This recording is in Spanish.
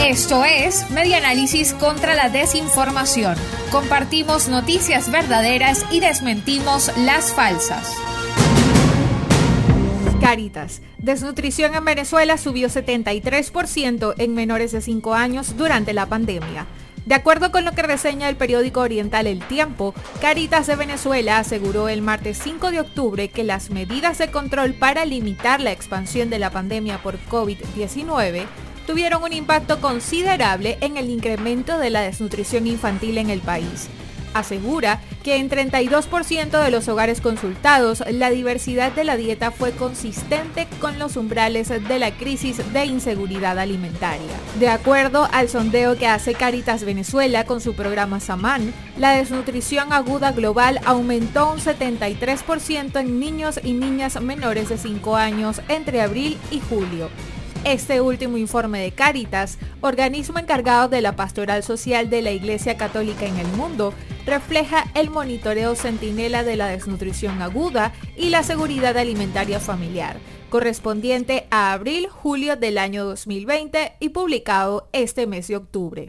Esto es Media Análisis contra la Desinformación. Compartimos noticias verdaderas y desmentimos las falsas. Caritas. Desnutrición en Venezuela subió 73% en menores de 5 años durante la pandemia. De acuerdo con lo que reseña el periódico oriental El Tiempo, Caritas de Venezuela aseguró el martes 5 de octubre que las medidas de control para limitar la expansión de la pandemia por COVID-19 tuvieron un impacto considerable en el incremento de la desnutrición infantil en el país asegura que en 32% de los hogares consultados la diversidad de la dieta fue consistente con los umbrales de la crisis de inseguridad alimentaria. De acuerdo al sondeo que hace Caritas Venezuela con su programa Saman, la desnutrición aguda global aumentó un 73% en niños y niñas menores de 5 años entre abril y julio este último informe de Caritas, organismo encargado de la pastoral social de la Iglesia Católica en el mundo, refleja el monitoreo centinela de la desnutrición aguda y la seguridad alimentaria familiar, correspondiente a abril-julio del año 2020 y publicado este mes de octubre.